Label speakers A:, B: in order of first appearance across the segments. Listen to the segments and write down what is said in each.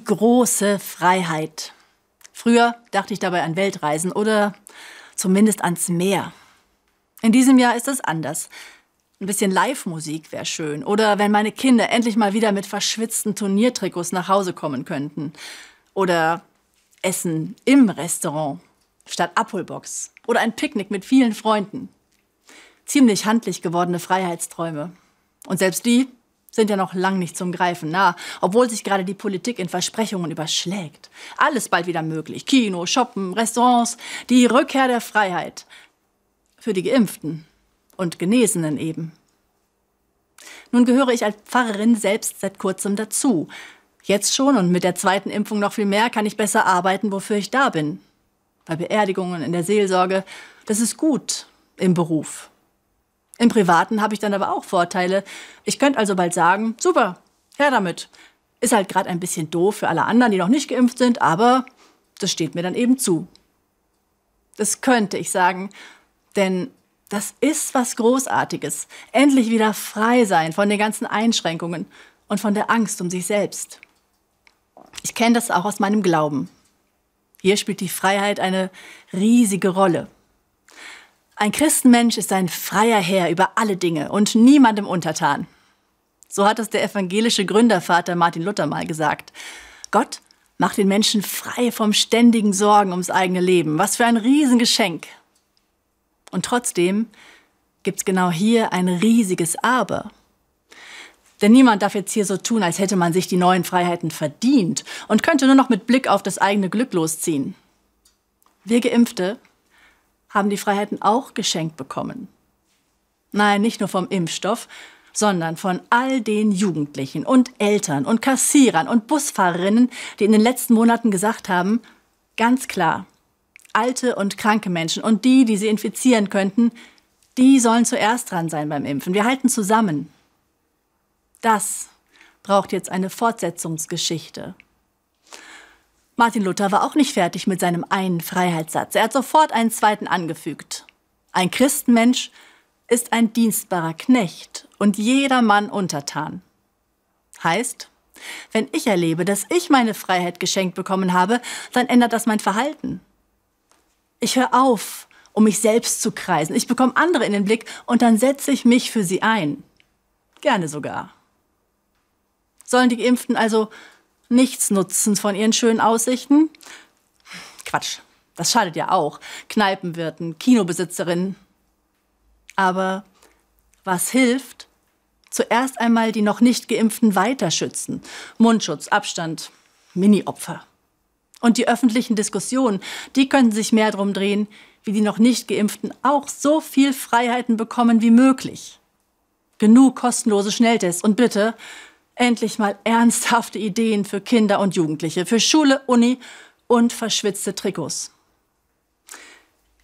A: Die große Freiheit. Früher dachte ich dabei an Weltreisen oder zumindest ans Meer. In diesem Jahr ist es anders. Ein bisschen Live-Musik wäre schön. Oder wenn meine Kinder endlich mal wieder mit verschwitzten Turniertrikots nach Hause kommen könnten. Oder Essen im Restaurant statt Abholbox. Oder ein Picknick mit vielen Freunden. Ziemlich handlich gewordene Freiheitsträume. Und selbst die sind ja noch lang nicht zum Greifen nah, obwohl sich gerade die Politik in Versprechungen überschlägt. Alles bald wieder möglich. Kino, Shoppen, Restaurants, die Rückkehr der Freiheit. Für die Geimpften und Genesenen eben. Nun gehöre ich als Pfarrerin selbst seit kurzem dazu. Jetzt schon und mit der zweiten Impfung noch viel mehr kann ich besser arbeiten, wofür ich da bin. Bei Beerdigungen, in der Seelsorge. Das ist gut im Beruf. Im Privaten habe ich dann aber auch Vorteile. Ich könnte also bald sagen, super, her damit. Ist halt gerade ein bisschen doof für alle anderen, die noch nicht geimpft sind, aber das steht mir dann eben zu. Das könnte ich sagen, denn das ist was Großartiges. Endlich wieder frei sein von den ganzen Einschränkungen und von der Angst um sich selbst. Ich kenne das auch aus meinem Glauben. Hier spielt die Freiheit eine riesige Rolle. Ein Christenmensch ist ein freier Herr über alle Dinge und niemandem untertan. So hat es der evangelische Gründervater Martin Luther mal gesagt. Gott macht den Menschen frei vom ständigen Sorgen ums eigene Leben. Was für ein Riesengeschenk. Und trotzdem gibt es genau hier ein riesiges Aber. Denn niemand darf jetzt hier so tun, als hätte man sich die neuen Freiheiten verdient und könnte nur noch mit Blick auf das eigene Glück losziehen. Wir Geimpfte haben die Freiheiten auch geschenkt bekommen. Nein, nicht nur vom Impfstoff, sondern von all den Jugendlichen und Eltern und Kassierern und Busfahrerinnen, die in den letzten Monaten gesagt haben, ganz klar, alte und kranke Menschen und die, die sie infizieren könnten, die sollen zuerst dran sein beim Impfen. Wir halten zusammen. Das braucht jetzt eine Fortsetzungsgeschichte. Martin Luther war auch nicht fertig mit seinem einen Freiheitssatz. Er hat sofort einen zweiten angefügt. Ein Christenmensch ist ein dienstbarer Knecht und jedermann untertan. Heißt, wenn ich erlebe, dass ich meine Freiheit geschenkt bekommen habe, dann ändert das mein Verhalten. Ich höre auf, um mich selbst zu kreisen. Ich bekomme andere in den Blick und dann setze ich mich für sie ein. Gerne sogar. Sollen die Geimpften also nichts nutzen von ihren schönen Aussichten? Quatsch, das schadet ja auch. Kneipenwirten, Kinobesitzerinnen. Aber was hilft? Zuerst einmal die noch nicht Geimpften weiter schützen. Mundschutz, Abstand, Mini-Opfer. Und die öffentlichen Diskussionen, die könnten sich mehr darum drehen, wie die noch nicht geimpften auch so viel Freiheiten bekommen wie möglich. Genug kostenlose Schnelltests und bitte endlich mal ernsthafte Ideen für Kinder und Jugendliche, für Schule, Uni und verschwitzte Trikots.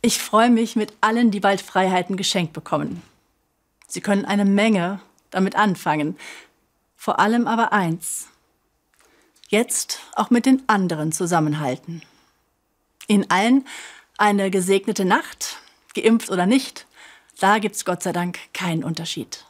A: Ich freue mich mit allen, die bald Freiheiten geschenkt bekommen. Sie können eine Menge damit anfangen. Vor allem aber eins jetzt auch mit den anderen zusammenhalten. In allen eine gesegnete Nacht, geimpft oder nicht, da gibt's Gott sei Dank keinen Unterschied.